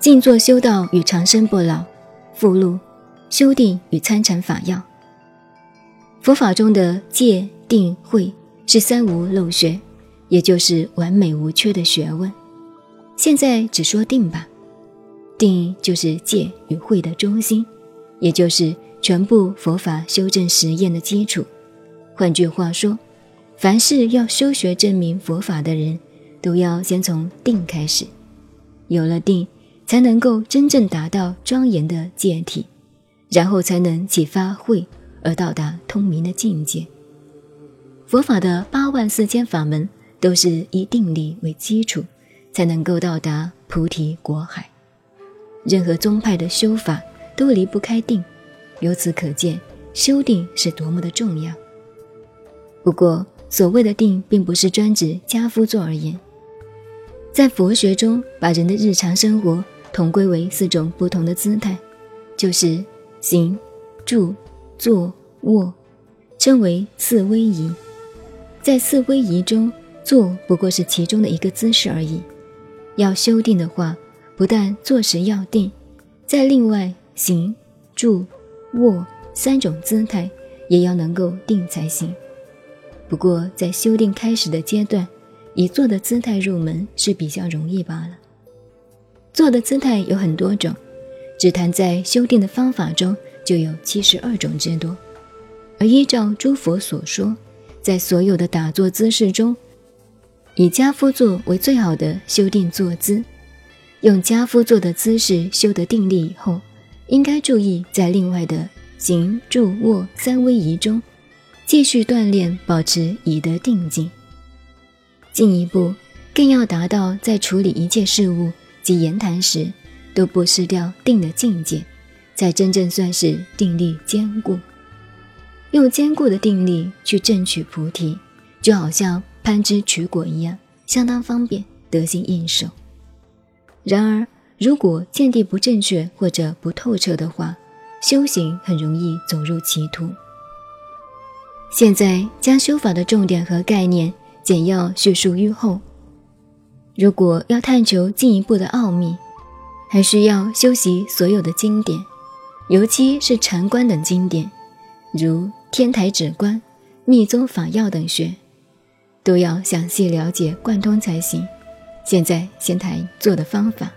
静坐修道与长生不老。附录：修定与参禅法要。佛法中的戒、定、慧是三无漏学，也就是完美无缺的学问。现在只说定吧。定就是戒与慧的中心，也就是全部佛法修正实验的基础。换句话说，凡是要修学证明佛法的人，都要先从定开始。有了定。才能够真正达到庄严的戒体，然后才能启发慧而到达通明的境界。佛法的八万四千法门都是以定力为基础，才能够到达菩提果海。任何宗派的修法都离不开定，由此可见修定是多么的重要。不过，所谓的定，并不是专指家夫坐而言，在佛学中，把人的日常生活。统归为四种不同的姿态，就是行、住、坐、卧，称为四威仪。在四威仪中，坐不过是其中的一个姿势而已。要修定的话，不但坐时要定，在另外行、住、卧三种姿态也要能够定才行。不过在修定开始的阶段，以坐的姿态入门是比较容易罢了。坐的姿态有很多种，只谈在修定的方法中就有七十二种之多。而依照诸佛所说，在所有的打坐姿势中，以家夫坐为最好的修定坐姿。用家夫坐的姿势修得定力以后，应该注意在另外的行、住、卧三威仪中，继续锻炼，保持以得定境。进一步，更要达到在处理一切事物。及言谈时，都不失掉定的境界，才真正算是定力坚固。用坚固的定力去证取菩提，就好像攀枝取果一样，相当方便，得心应手。然而，如果见地不正确或者不透彻的话，修行很容易走入歧途。现在将修法的重点和概念简要叙述于后。如果要探求进一步的奥秘，还需要修习所有的经典，尤其是禅观等经典，如天台止观、密宗法要等学，都要详细了解贯通才行。现在先谈做的方法。